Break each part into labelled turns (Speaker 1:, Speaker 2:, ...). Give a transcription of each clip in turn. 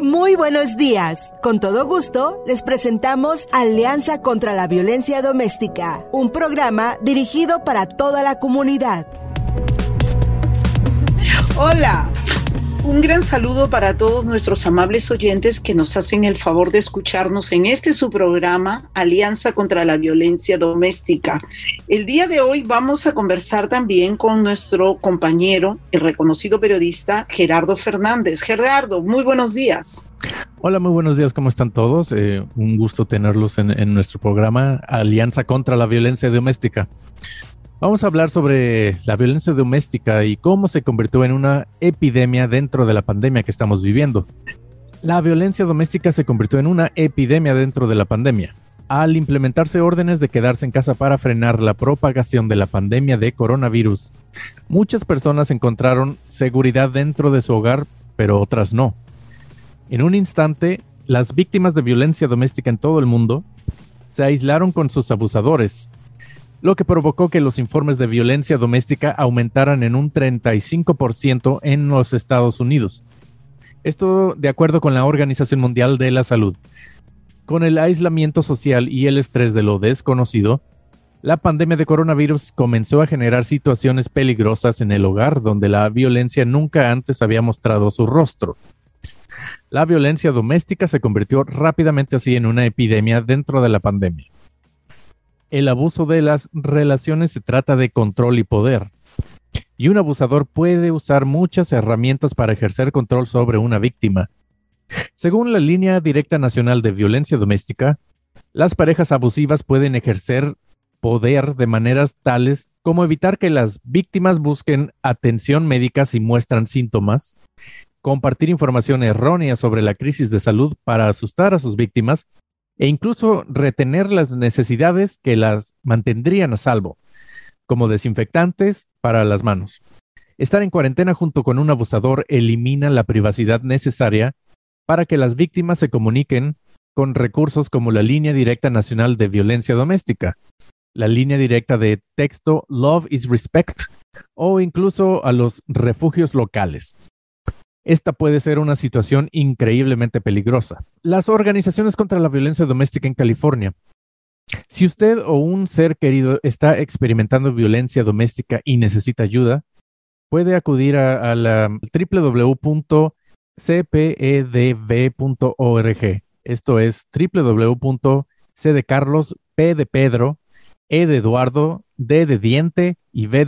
Speaker 1: Muy buenos días. Con todo gusto, les presentamos Alianza contra la Violencia Doméstica, un programa dirigido para toda la comunidad.
Speaker 2: Hola, un gran saludo para todos nuestros amables oyentes que nos hacen el favor de escucharnos en este su programa Alianza contra la Violencia Doméstica. El día de hoy vamos a conversar también con nuestro compañero, el reconocido periodista Gerardo Fernández. Gerardo, muy buenos días.
Speaker 3: Hola, muy buenos días, ¿cómo están todos? Eh, un gusto tenerlos en, en nuestro programa Alianza contra la Violencia Doméstica. Vamos a hablar sobre la violencia doméstica y cómo se convirtió en una epidemia dentro de la pandemia que estamos viviendo. La violencia doméstica se convirtió en una epidemia dentro de la pandemia. Al implementarse órdenes de quedarse en casa para frenar la propagación de la pandemia de coronavirus, muchas personas encontraron seguridad dentro de su hogar, pero otras no. En un instante, las víctimas de violencia doméstica en todo el mundo se aislaron con sus abusadores, lo que provocó que los informes de violencia doméstica aumentaran en un 35% en los Estados Unidos. Esto de acuerdo con la Organización Mundial de la Salud. Con el aislamiento social y el estrés de lo desconocido, la pandemia de coronavirus comenzó a generar situaciones peligrosas en el hogar donde la violencia nunca antes había mostrado su rostro. La violencia doméstica se convirtió rápidamente así en una epidemia dentro de la pandemia el abuso de las relaciones se trata de control y poder. Y un abusador puede usar muchas herramientas para ejercer control sobre una víctima. Según la línea directa nacional de violencia doméstica, las parejas abusivas pueden ejercer poder de maneras tales como evitar que las víctimas busquen atención médica si muestran síntomas, compartir información errónea sobre la crisis de salud para asustar a sus víctimas e incluso retener las necesidades que las mantendrían a salvo, como desinfectantes para las manos. Estar en cuarentena junto con un abusador elimina la privacidad necesaria para que las víctimas se comuniquen con recursos como la línea directa nacional de violencia doméstica, la línea directa de texto Love is Respect o incluso a los refugios locales esta puede ser una situación increíblemente peligrosa. Las organizaciones contra la violencia doméstica en California. Si usted o un ser querido está experimentando violencia doméstica y necesita ayuda, puede acudir a, la www.cpedv.org. Esto es www.c de P de Pedro, E de Eduardo, D de Diente y V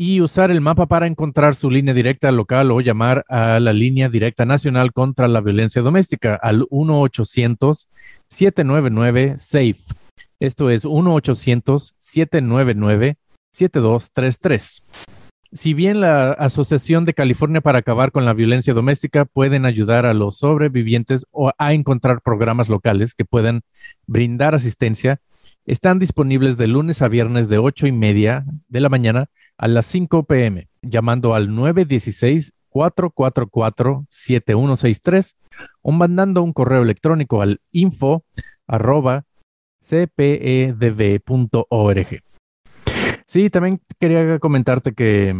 Speaker 3: y usar el mapa para encontrar su línea directa local o llamar a la línea directa nacional contra la violencia doméstica al 1-800-799-SAFE. Esto es 1-800-799-7233. Si bien la Asociación de California para acabar con la violencia doméstica pueden ayudar a los sobrevivientes o a encontrar programas locales que puedan brindar asistencia, están disponibles de lunes a viernes de 8 y media de la mañana a las 5 pm, llamando al 916-444-7163 o mandando un correo electrónico al info arroba cpedv.org. Sí, también quería comentarte que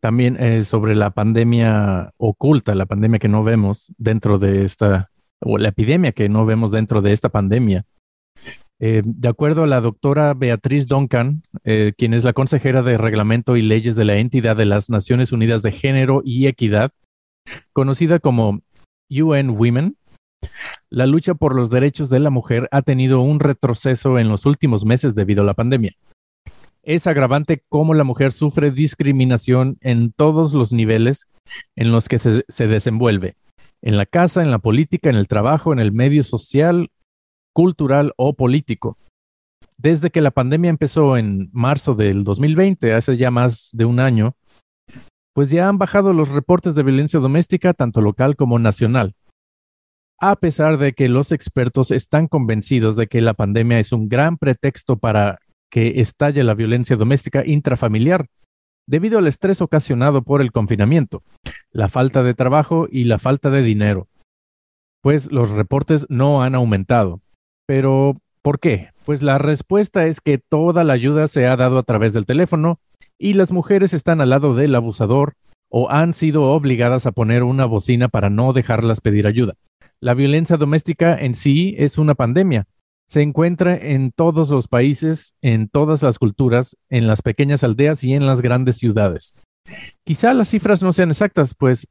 Speaker 3: también eh, sobre la pandemia oculta, la pandemia que no vemos dentro de esta, o la epidemia que no vemos dentro de esta pandemia. Eh, de acuerdo a la doctora Beatriz Duncan, eh, quien es la consejera de Reglamento y Leyes de la entidad de las Naciones Unidas de Género y Equidad, conocida como UN Women, la lucha por los derechos de la mujer ha tenido un retroceso en los últimos meses debido a la pandemia. Es agravante cómo la mujer sufre discriminación en todos los niveles en los que se desenvuelve, en la casa, en la política, en el trabajo, en el medio social cultural o político. Desde que la pandemia empezó en marzo del 2020, hace ya más de un año, pues ya han bajado los reportes de violencia doméstica tanto local como nacional. A pesar de que los expertos están convencidos de que la pandemia es un gran pretexto para que estalle la violencia doméstica intrafamiliar, debido al estrés ocasionado por el confinamiento, la falta de trabajo y la falta de dinero, pues los reportes no han aumentado. Pero, ¿por qué? Pues la respuesta es que toda la ayuda se ha dado a través del teléfono y las mujeres están al lado del abusador o han sido obligadas a poner una bocina para no dejarlas pedir ayuda. La violencia doméstica en sí es una pandemia. Se encuentra en todos los países, en todas las culturas, en las pequeñas aldeas y en las grandes ciudades. Quizá las cifras no sean exactas, pues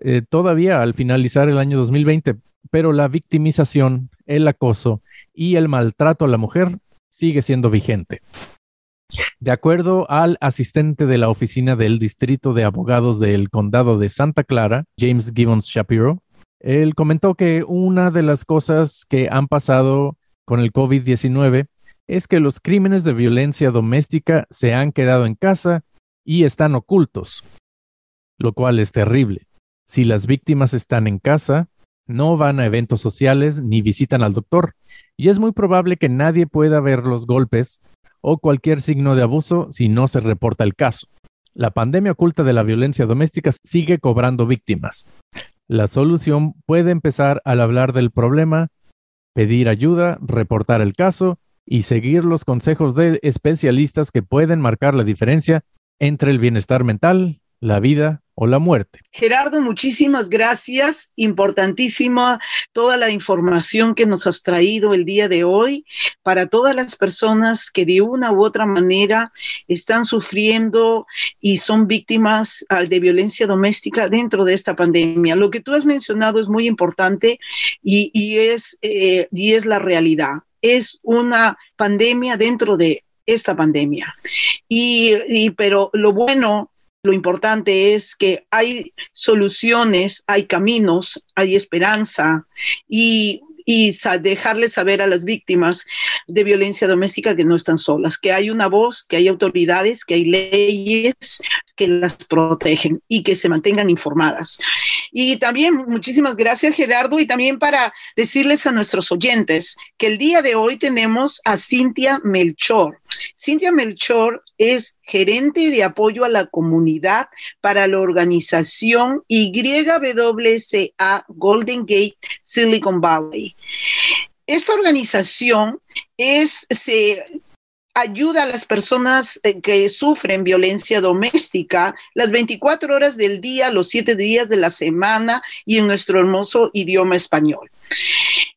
Speaker 3: eh, todavía al finalizar el año 2020, pero la victimización, el acoso y el maltrato a la mujer sigue siendo vigente. De acuerdo al asistente de la oficina del Distrito de Abogados del Condado de Santa Clara, James Gibbons Shapiro, él comentó que una de las cosas que han pasado con el COVID-19 es que los crímenes de violencia doméstica se han quedado en casa y están ocultos, lo cual es terrible. Si las víctimas están en casa, no van a eventos sociales ni visitan al doctor, y es muy probable que nadie pueda ver los golpes o cualquier signo de abuso si no se reporta el caso. La pandemia oculta de la violencia doméstica sigue cobrando víctimas. La solución puede empezar al hablar del problema, pedir ayuda, reportar el caso y seguir los consejos de especialistas que pueden marcar la diferencia entre el bienestar mental, la vida o la muerte.
Speaker 4: Gerardo, muchísimas gracias. Importantísima toda la información que nos has traído el día de hoy para todas las personas que de una u otra manera están sufriendo y son víctimas ah, de violencia doméstica dentro de esta pandemia. Lo que tú has mencionado es muy importante y, es, eh, y es la realidad. Es una pandemia dentro de esta pandemia. Y, y, pero lo bueno lo importante es que hay soluciones, hay caminos, hay esperanza y y dejarles saber a las víctimas de violencia doméstica que no están solas, que hay una voz, que hay autoridades, que hay leyes que las protegen y que se mantengan informadas. Y también muchísimas gracias Gerardo y también para decirles a nuestros oyentes que el día de hoy tenemos a Cintia Melchor. Cintia Melchor es gerente de apoyo a la comunidad para la organización YWCA Golden Gate Silicon Valley. Esta organización es, se ayuda a las personas eh, que sufren violencia doméstica las 24 horas del día, los 7 días de la semana y en nuestro hermoso idioma español.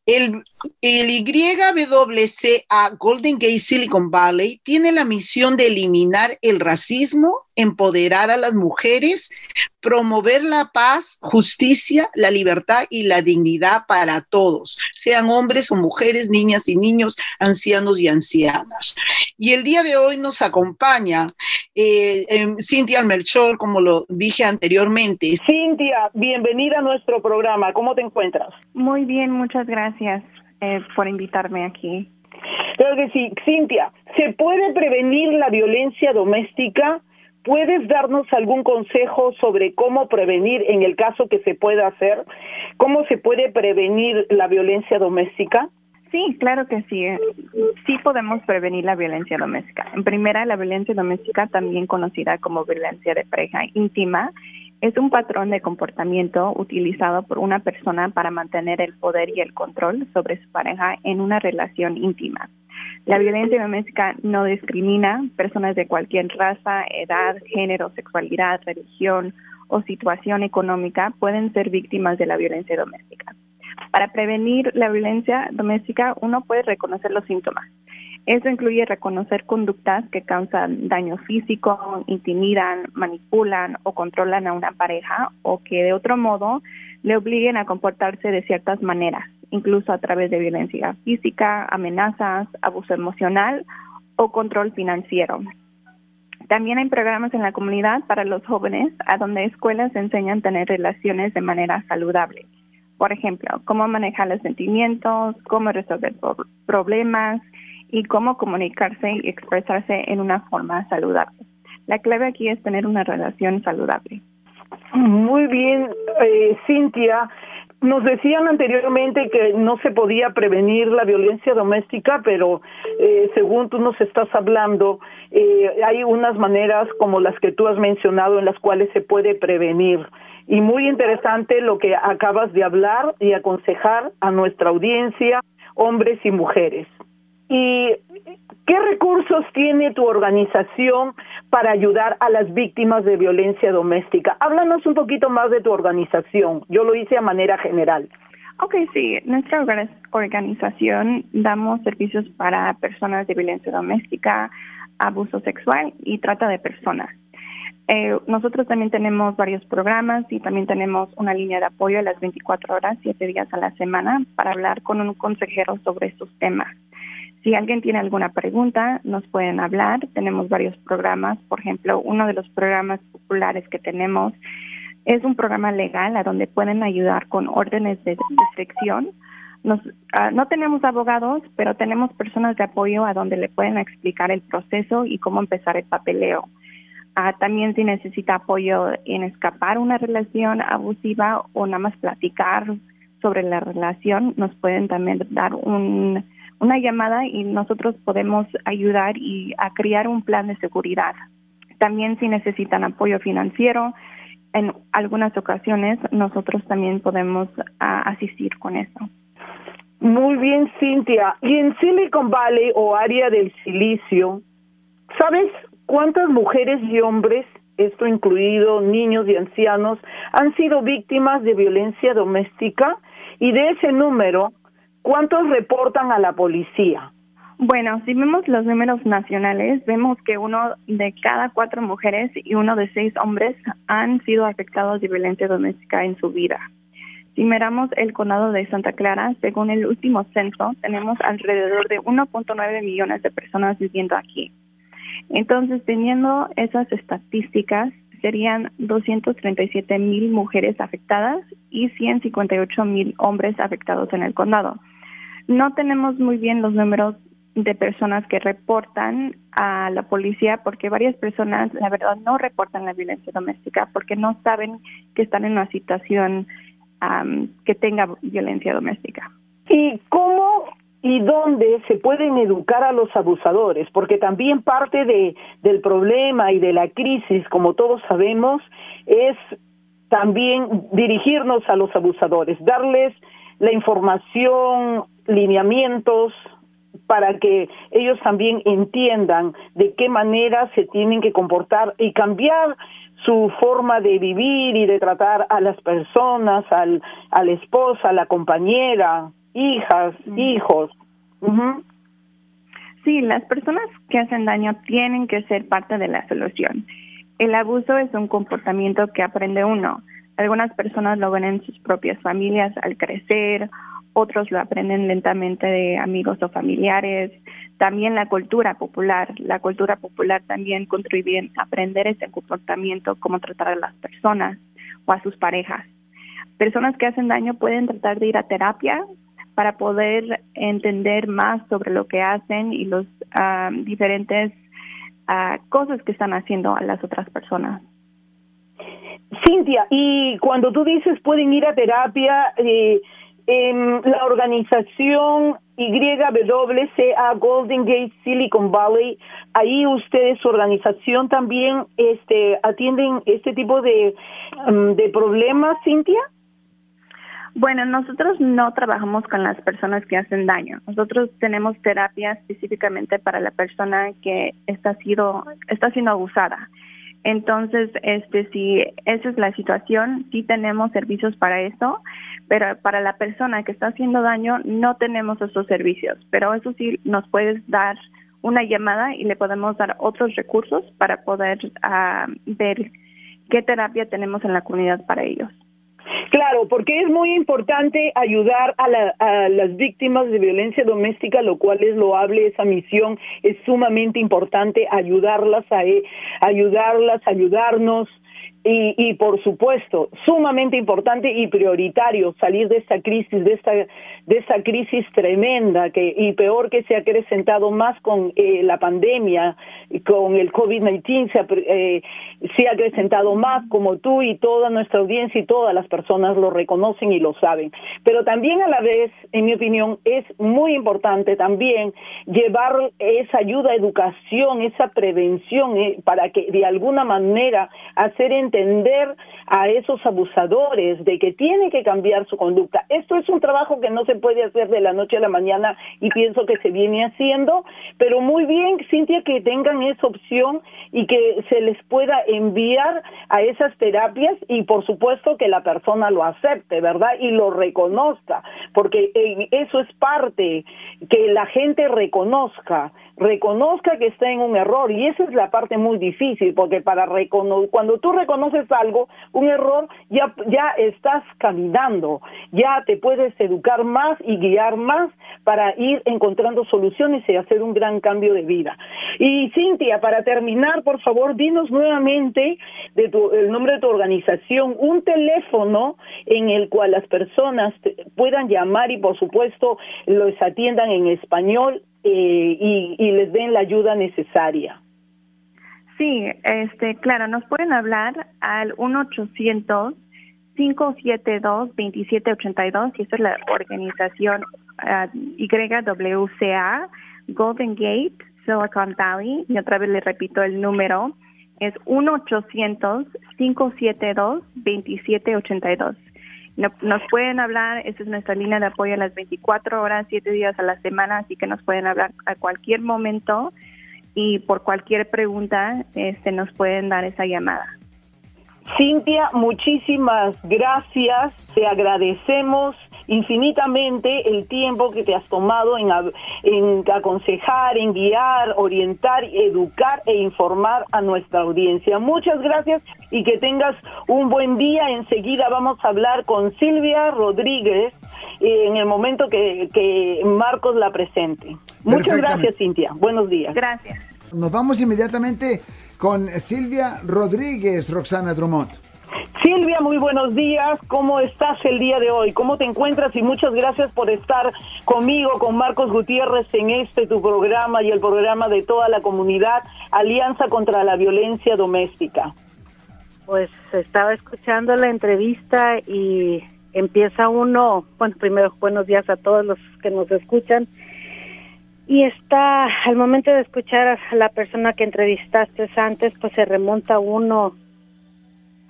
Speaker 4: El, el YWCA Golden Gate Silicon Valley tiene la misión de eliminar el racismo, empoderar a las mujeres, promover la paz, justicia, la libertad y la dignidad para todos, sean hombres o mujeres, niñas y niños, ancianos y ancianas. Y el día de hoy nos acompaña eh, em, Cintia Melchor, como lo dije anteriormente. Cintia, bienvenida a nuestro programa. ¿Cómo te encuentras?
Speaker 5: Muy bien, muchas gracias eh, por invitarme aquí.
Speaker 4: Claro que sí. Cintia, ¿se puede prevenir la violencia doméstica? ¿Puedes darnos algún consejo sobre cómo prevenir en el caso que se pueda hacer? ¿Cómo se puede prevenir la violencia doméstica?
Speaker 5: Sí, claro que sí. Sí podemos prevenir la violencia doméstica. En primera, la violencia doméstica, también conocida como violencia de pareja íntima, es un patrón de comportamiento utilizado por una persona para mantener el poder y el control sobre su pareja en una relación íntima. La violencia doméstica no discrimina personas de cualquier raza, edad, género, sexualidad, religión o situación económica pueden ser víctimas de la violencia doméstica. Para prevenir la violencia doméstica, uno puede reconocer los síntomas. Eso incluye reconocer conductas que causan daño físico, intimidan, manipulan o controlan a una pareja o que de otro modo le obliguen a comportarse de ciertas maneras incluso a través de violencia física, amenazas, abuso emocional o control financiero. También hay programas en la comunidad para los jóvenes a donde escuelas enseñan a tener relaciones de manera saludable. Por ejemplo, cómo manejar los sentimientos, cómo resolver problemas y cómo comunicarse y expresarse en una forma saludable. La clave aquí es tener una relación saludable.
Speaker 4: Muy bien, eh, Cintia. Nos decían anteriormente que no se podía prevenir la violencia doméstica, pero eh, según tú nos estás hablando, eh, hay unas maneras como las que tú has mencionado en las cuales se puede prevenir. Y muy interesante lo que acabas de hablar y aconsejar a nuestra audiencia, hombres y mujeres.
Speaker 2: ¿Y qué recursos tiene tu organización para ayudar a las víctimas de violencia doméstica? Háblanos un poquito más de tu organización. Yo lo hice a manera general.
Speaker 5: Ok, sí. Nuestra organización damos servicios para personas de violencia doméstica, abuso sexual y trata de personas. Eh, nosotros también tenemos varios programas y también tenemos una línea de apoyo a las 24 horas, 7 días a la semana, para hablar con un consejero sobre estos temas. Si alguien tiene alguna pregunta, nos pueden hablar. Tenemos varios programas. Por ejemplo, uno de los programas populares que tenemos es un programa legal a donde pueden ayudar con órdenes de restricción. Nos, ah, no tenemos abogados, pero tenemos personas de apoyo a donde le pueden explicar el proceso y cómo empezar el papeleo. Ah, también si necesita apoyo en escapar una relación abusiva o nada más platicar sobre la relación, nos pueden también dar un, una llamada y nosotros podemos ayudar y a crear un plan de seguridad. También si necesitan apoyo financiero, en algunas ocasiones nosotros también podemos ah, asistir con eso.
Speaker 2: Muy bien, Cintia. Y en Silicon Valley o área del silicio, ¿sabes cuántas mujeres y hombres, esto incluido niños y ancianos, han sido víctimas de violencia doméstica? Y de ese número, ¿cuántos reportan a la policía?
Speaker 5: Bueno, si vemos los números nacionales, vemos que uno de cada cuatro mujeres y uno de seis hombres han sido afectados de violencia doméstica en su vida. Si miramos el condado de Santa Clara, según el último censo, tenemos alrededor de 1.9 millones de personas viviendo aquí. Entonces, teniendo esas estadísticas, serían 237 mil mujeres afectadas y 158 mil hombres afectados en el condado. No tenemos muy bien los números de personas que reportan a la policía porque varias personas, la verdad, no reportan la violencia doméstica porque no saben que están en una situación que tenga violencia doméstica.
Speaker 2: ¿Y cómo y dónde se pueden educar a los abusadores? Porque también parte de, del problema y de la crisis, como todos sabemos, es también dirigirnos a los abusadores, darles la información, lineamientos, para que ellos también entiendan de qué manera se tienen que comportar y cambiar su forma de vivir y de tratar a las personas, al, a la esposa, a la compañera, hijas, hijos.
Speaker 5: Sí, las personas que hacen daño tienen que ser parte de la solución. El abuso es un comportamiento que aprende uno. Algunas personas lo ven en sus propias familias al crecer otros lo aprenden lentamente de amigos o familiares. También la cultura popular. La cultura popular también contribuye a aprender ese comportamiento, cómo tratar a las personas o a sus parejas. Personas que hacen daño pueden tratar de ir a terapia para poder entender más sobre lo que hacen y los ah, diferentes ah, cosas que están haciendo a las otras personas.
Speaker 2: Cintia, y cuando tú dices pueden ir a terapia, eh, en la organización YWCA Golden Gate Silicon Valley, ahí ustedes, su organización también este, atienden este tipo de, um, de problemas, Cintia?
Speaker 5: Bueno, nosotros no trabajamos con las personas que hacen daño. Nosotros tenemos terapia específicamente para la persona que está, sido, está siendo abusada. Entonces, este, si esa es la situación, sí tenemos servicios para eso, pero para la persona que está haciendo daño no tenemos esos servicios. Pero eso sí, nos puedes dar una llamada y le podemos dar otros recursos para poder ah, ver qué terapia tenemos en la comunidad para ellos.
Speaker 2: Porque es muy importante ayudar a, las víctimas de violencia doméstica, lo cual es loable, esa misión es sumamente importante, ayudarlas a e, ayudarlas, ayudarnos y, y, por supuesto, sumamente importante y prioritario salir de esta crisis, de esta, de esa crisis tremenda que, y peor que se ha acrecentado más con eh, la pandemia, con el COVID-19, se, ha, eh, se ha acrecentado más como tú y toda nuestra audiencia y todas las personas lo reconocen y lo saben. Pero también a la vez, en mi opinión, es muy importante también llevar esa ayuda, educación, esa prevención eh, para que de alguna manera hacer en entender a esos abusadores de que tienen que cambiar su conducta. Esto es un trabajo que no se puede hacer de la noche a la mañana y pienso que se viene haciendo, pero muy bien, Cintia, que tengan esa opción y que se les pueda enviar a esas terapias y por supuesto que la persona lo acepte, ¿verdad? Y lo reconozca, porque eso es parte, que la gente reconozca reconozca que está en un error y esa es la parte muy difícil porque para cuando tú reconoces algo, un error, ya, ya estás caminando, ya te puedes educar más y guiar más para ir encontrando soluciones y hacer un gran cambio de vida. Y Cintia, para terminar, por favor, dinos nuevamente de el nombre de tu organización, un teléfono en el cual las personas puedan llamar y por supuesto los atiendan en español eh, y, les den la ayuda necesaria.
Speaker 5: Sí, este, claro, nos pueden hablar al 1-800-572-2782 y esta es la organización uh, YWCA, Golden Gate, Silicon Valley. Y otra vez le repito el número, es 1-800-572-2782. Nos pueden hablar, esa es nuestra línea de apoyo a las 24 horas, 7 días a la semana, así que nos pueden hablar a cualquier momento y por cualquier pregunta este, nos pueden dar esa llamada.
Speaker 2: Cintia, muchísimas gracias, te agradecemos infinitamente el tiempo que te has tomado en, en, aconsejar, en guiar, orientar, educar e informar a nuestra audiencia. Muchas gracias y que tengas un buen día. Enseguida vamos a hablar con Silvia Rodríguez eh, en el momento que, que Marcos la presente. Muchas gracias, Cintia. Buenos días.
Speaker 5: Gracias.
Speaker 6: Nos vamos inmediatamente con Silvia Rodríguez, Roxana Drummond.
Speaker 2: Silvia, muy buenos días. ¿Cómo estás el día de hoy? ¿Cómo te encuentras? Y muchas gracias por estar conmigo, con Marcos Gutiérrez, en este tu programa y el programa de toda la comunidad, Alianza contra la Violencia Doméstica.
Speaker 7: Pues estaba escuchando la entrevista y empieza uno, bueno, primero buenos días a todos los que nos escuchan. Y está, al momento de escuchar a la persona que entrevistaste antes, pues se remonta uno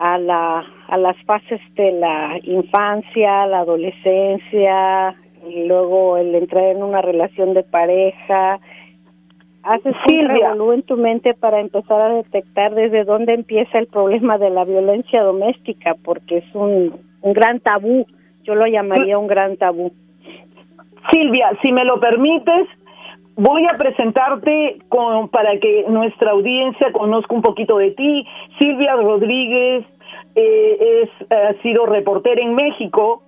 Speaker 7: a, la, a las fases de la infancia, la adolescencia, y luego el entrar en una relación de pareja. Haces un revolú en tu mente para empezar a detectar desde dónde empieza el problema de la violencia doméstica, porque es un, un gran tabú. Yo lo llamaría un gran tabú.
Speaker 2: Silvia, si me lo permites, voy a presentarte con, para que nuestra audiencia conozca un poquito de ti. Silvia Rodríguez eh, es, ha sido reportera en México,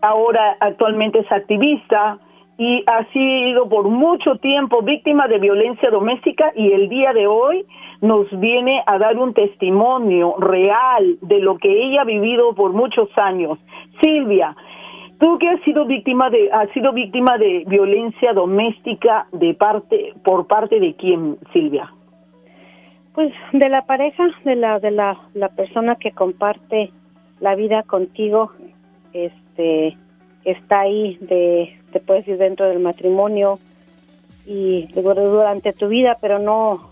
Speaker 2: ahora actualmente es activista y ha sido por mucho tiempo víctima de violencia doméstica y el día de hoy nos viene a dar un testimonio real de lo que ella ha vivido por muchos años. Silvia, Tú que has sido víctima de has sido víctima de violencia doméstica de parte por parte de quién, Silvia?
Speaker 7: Pues de la pareja, de la de la, persona que comparte la vida contigo, este está ahí de te puedes ir dentro del matrimonio y durante tu vida, pero no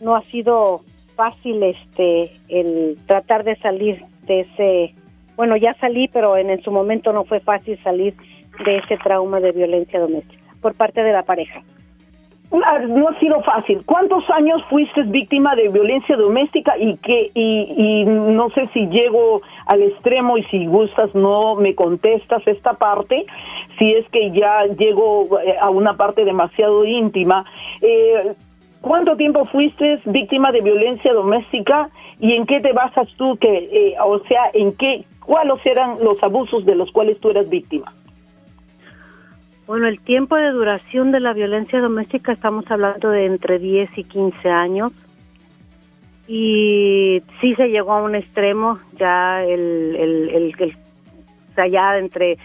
Speaker 7: no ha sido fácil este el tratar de salir de ese bueno, ya salí, pero en, su momento no fue fácil salir de ese trauma de violencia doméstica por parte de la pareja.
Speaker 2: No ha sido fácil. ¿Cuántos años fuiste víctima de violencia doméstica y que y, no sé si llego al extremo y si gustas no me contestas esta parte, si es que ya llego eh, a una parte demasiado íntima. Eh, ¿Cuánto tiempo fuiste víctima de violencia doméstica y en qué te basas tú que, eh, o sea, en qué ¿Cuáles eran los abusos de los cuales tú eras víctima?
Speaker 7: Bueno, el tiempo de duración de la violencia doméstica estamos hablando de entre 10 y 15 años. Y sí se llegó a un extremo, ya el, el, el, sea, ya entre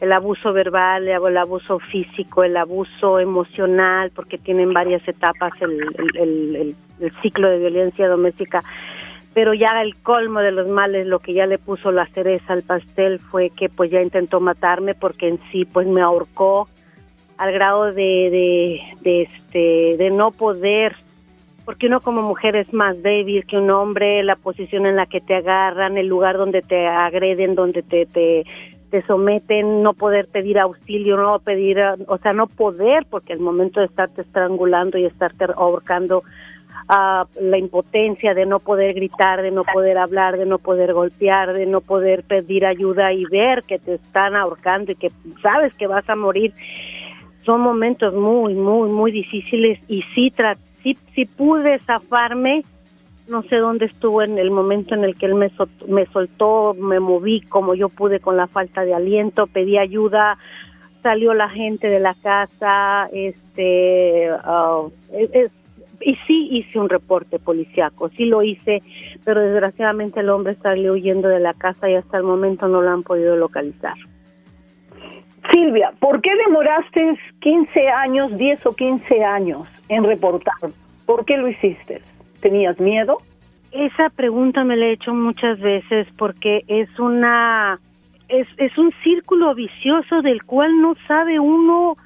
Speaker 7: el abuso verbal, el abuso físico, el abuso emocional, porque tienen varias etapas el, el ciclo de violencia doméstica pero ya el colmo de los males, lo que ya le puso la cereza al pastel fue que pues ya intentó matarme porque en sí pues me ahorcó al grado de, de, este de no poder. Porque uno como mujer es más débil que un hombre, la posición en la que te agarran, el lugar donde te agreden, donde te, te, te someten, no poder pedir auxilio, no pedir, o sea, no poder, porque el momento de estarte estrangulando y estarte ahorcando, a la impotencia de no poder gritar, de no poder hablar, de no poder golpear, de no poder pedir ayuda y ver que te están ahorcando y que sabes que vas a morir. Son momentos muy, muy, muy difíciles y sí, sí, sí pude zafarme, no sé dónde estuvo en el momento en el que él me, me soltó, me moví como yo pude con la falta de aliento, pedí ayuda, salió la gente de la casa, este, uh, y sí hice un reporte policiaco, sí lo hice, pero desgraciadamente el hombre salió huyendo de la casa y hasta el momento no lo han podido localizar.
Speaker 2: Silvia, ¿por qué demoraste 15 años, 10 o 15 años en reportar? ¿Por qué lo hiciste? ¿Tenías miedo?
Speaker 7: Esa pregunta me la he hecho muchas veces porque es una es, es un círculo vicioso del cual no sabe uno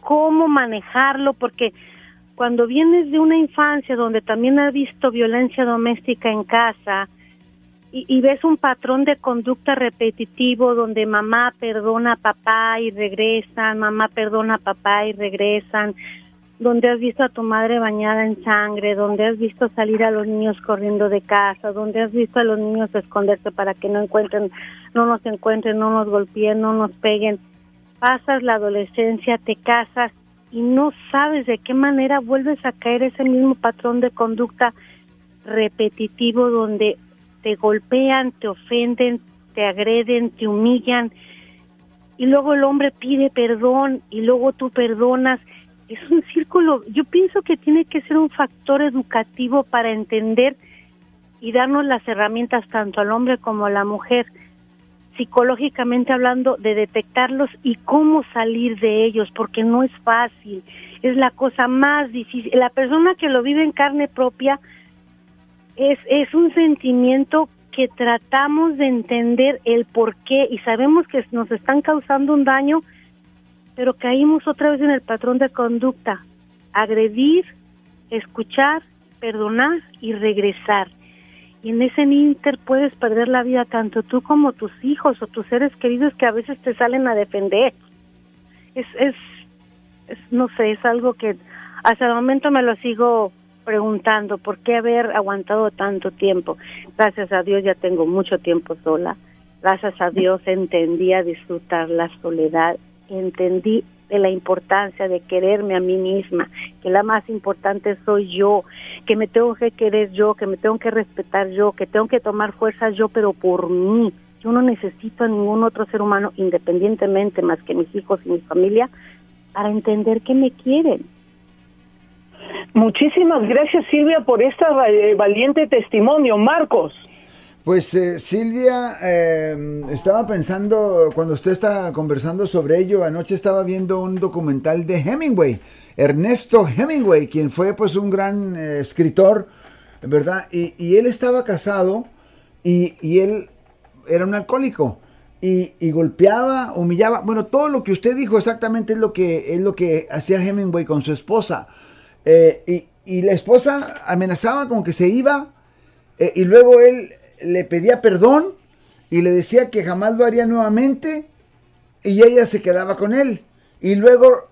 Speaker 7: cómo manejarlo porque cuando vienes de una infancia donde también has visto violencia doméstica en casa y, ves un patrón de conducta repetitivo donde mamá perdona a papá y regresan, mamá perdona a papá y regresan, donde has visto a tu madre bañada en sangre, donde has visto salir a los niños corriendo de casa, donde has visto a los niños esconderse para que no encuentren, no nos encuentren, no nos golpeen, no nos peguen. Pasas la adolescencia, te casas y no sabes de qué manera vuelves a caer ese mismo patrón de conducta repetitivo donde te golpean, te ofenden, te agreden, te humillan y luego el hombre pide perdón y luego tú perdonas. Es un círculo, yo pienso que tiene que ser un factor educativo para entender y darnos las herramientas tanto al hombre como a la mujer psicológicamente hablando, de detectarlos y cómo salir de ellos, porque no es fácil, es la cosa más difícil. La persona que lo vive en carne propia es, es un sentimiento que tratamos de entender el por qué y sabemos que nos están causando un daño, pero caímos otra vez en el patrón de conducta, agredir, escuchar, perdonar y regresar y en ese inter puedes perder la vida tanto tú como tus hijos o tus seres queridos que a veces te salen a defender. Es, es, no sé, es algo que hasta el momento me lo sigo preguntando, ¿por qué haber aguantado tanto tiempo? Gracias a Dios ya tengo mucho tiempo sola. Gracias a Dios entendí a disfrutar la soledad, entendí de la importancia de quererme a mí misma, que la más importante soy yo, que me tengo que querer yo, que me tengo que respetar yo, que tengo que tomar fuerzas yo, pero por mí. Yo no necesito a ningún otro ser humano, independientemente más que mis hijos y mi familia, para entender que me quieren.
Speaker 2: Muchísimas gracias Silvia por este valiente testimonio. Marcos.
Speaker 6: Pues eh, Silvia, eh, estaba pensando, cuando usted estaba conversando sobre ello, anoche estaba viendo un documental de Hemingway, Ernesto Hemingway, quien fue pues un gran eh, escritor, ¿verdad? Y, él estaba casado y, él era un alcohólico y, golpeaba, humillaba, bueno, todo lo que usted dijo exactamente es lo que, es lo que hacía Hemingway con su esposa. y, y la esposa amenazaba con que se iba y luego él le pedía perdón y le decía que jamás lo haría nuevamente y ella se quedaba con él. Y luego,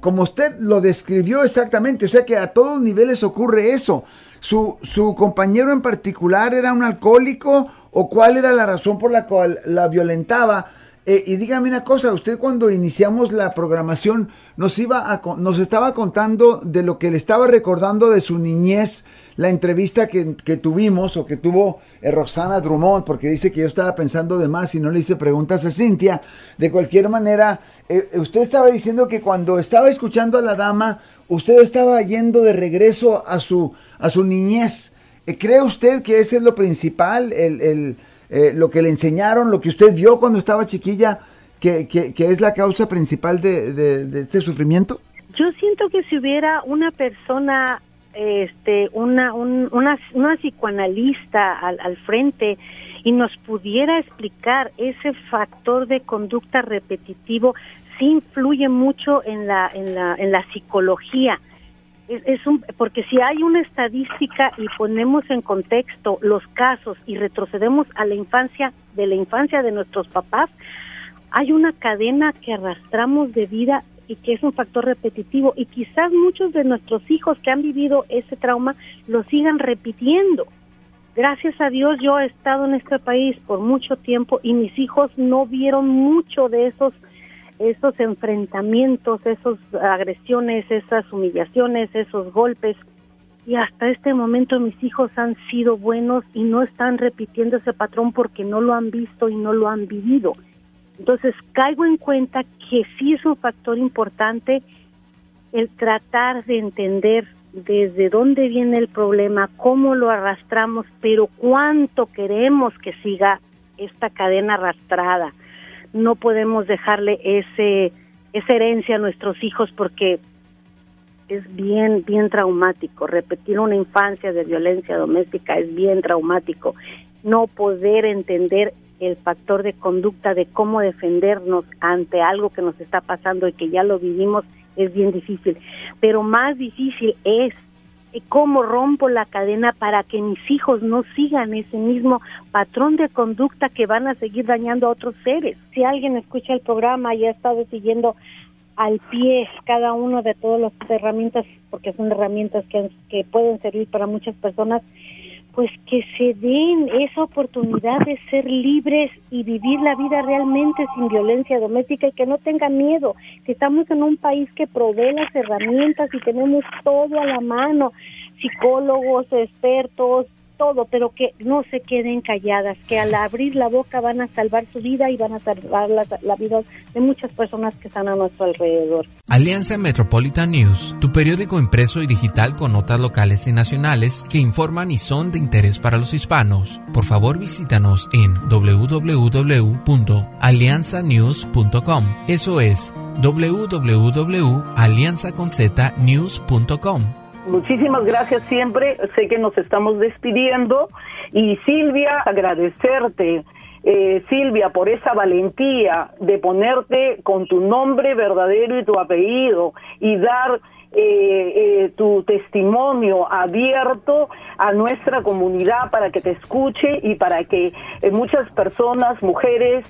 Speaker 6: como usted lo describió exactamente, o sea que a todos niveles ocurre eso. Su, su compañero en particular era un alcohólico o cuál era la razón por la cual la violentaba. Eh, y dígame una cosa, usted cuando iniciamos la programación nos iba a, nos estaba contando de lo que le estaba recordando de su niñez la entrevista que, tuvimos o que tuvo eh, Roxana Drummond, porque dice que yo estaba pensando de más y no le hice preguntas a Cintia. De cualquier manera, eh, usted estaba diciendo que cuando estaba escuchando a la dama, usted estaba yendo de regreso a su, a su niñez. Eh, ¿Cree usted que ese es lo principal, el, lo que le enseñaron, lo que usted vio cuando estaba chiquilla, que, es la causa principal de, de este sufrimiento?
Speaker 7: Yo siento que si hubiera una persona este, una, una, una psicoanalista al, al frente y nos pudiera explicar ese factor de conducta repetitivo, sí influye mucho en la, en la, en la psicología. Es, un, porque si hay una estadística y ponemos en contexto los casos y retrocedemos a la infancia, de la infancia de nuestros papás, hay una cadena que arrastramos de vida y que es un factor repetitivo y quizás muchos de nuestros hijos que han vivido ese trauma lo sigan repitiendo. Gracias a Dios yo he estado en este país por mucho tiempo y mis hijos no vieron mucho de esos esos enfrentamientos, esas agresiones, esas humillaciones, esos golpes. Y hasta este momento mis hijos han sido buenos y no están repitiendo ese patrón porque no lo han visto y no lo han vivido. Entonces caigo en cuenta que sí es un factor importante el tratar de entender desde dónde viene el problema, cómo lo arrastramos, pero cuánto queremos que siga esta cadena arrastrada. No podemos dejarle ese esa herencia a nuestros hijos porque es bien bien traumático. Repetir una infancia de violencia doméstica es bien traumático. No poder entender el factor de conducta de cómo defendernos ante algo que nos está pasando y que ya lo vivimos es bien difícil pero más difícil es cómo rompo la cadena para que mis hijos no sigan ese mismo patrón de conducta que van a seguir dañando a otros seres. Si alguien escucha el programa y ha estado siguiendo al pie cada una de todas las herramientas, porque son herramientas que, que pueden servir para muchas personas, pues que se den esa oportunidad de ser libres y vivir la vida realmente sin violencia doméstica y que no tengan miedo, que estamos en un país que provee las herramientas y tenemos todo a la mano, psicólogos, expertos, todo, pero que no se queden calladas, que al abrir la boca van a salvar su vida y van a salvar la, vida de muchas personas que están a nuestro alrededor.
Speaker 8: Alianza Metropolitan News, tu periódico impreso y digital con notas locales y nacionales que informan y son de interés para los hispanos. Por favor, visítanos en www.alianzanews.com. Eso es www.alianzaconznews.com
Speaker 2: Muchísimas gracias siempre. Sé que nos estamos despidiendo. Y Silvia, agradecerte, eh, Silvia, por esa valentía de ponerte con tu nombre verdadero y tu apellido y dar eh, eh, tu testimonio abierto a nuestra comunidad para que te escuche y para que eh, muchas personas, mujeres,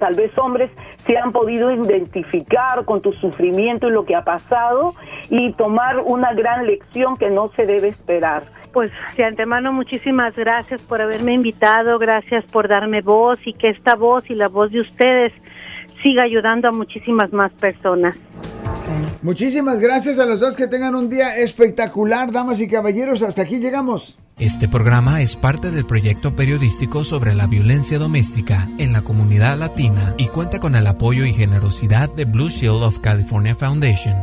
Speaker 2: tal vez hombres, se han podido identificar con tu sufrimiento y lo que ha pasado y tomar una gran lección que no se debe esperar.
Speaker 7: Pues de antemano muchísimas gracias por haberme invitado, gracias por darme voz y que esta voz y la voz de ustedes siga ayudando a muchísimas más personas.
Speaker 6: Muchísimas gracias a los dos que tengan un día espectacular, damas y caballeros. Hasta aquí llegamos.
Speaker 8: Este programa es parte del proyecto periodístico sobre la violencia doméstica en la comunidad latina y cuenta con el apoyo y generosidad de Blue Shield of California Foundation.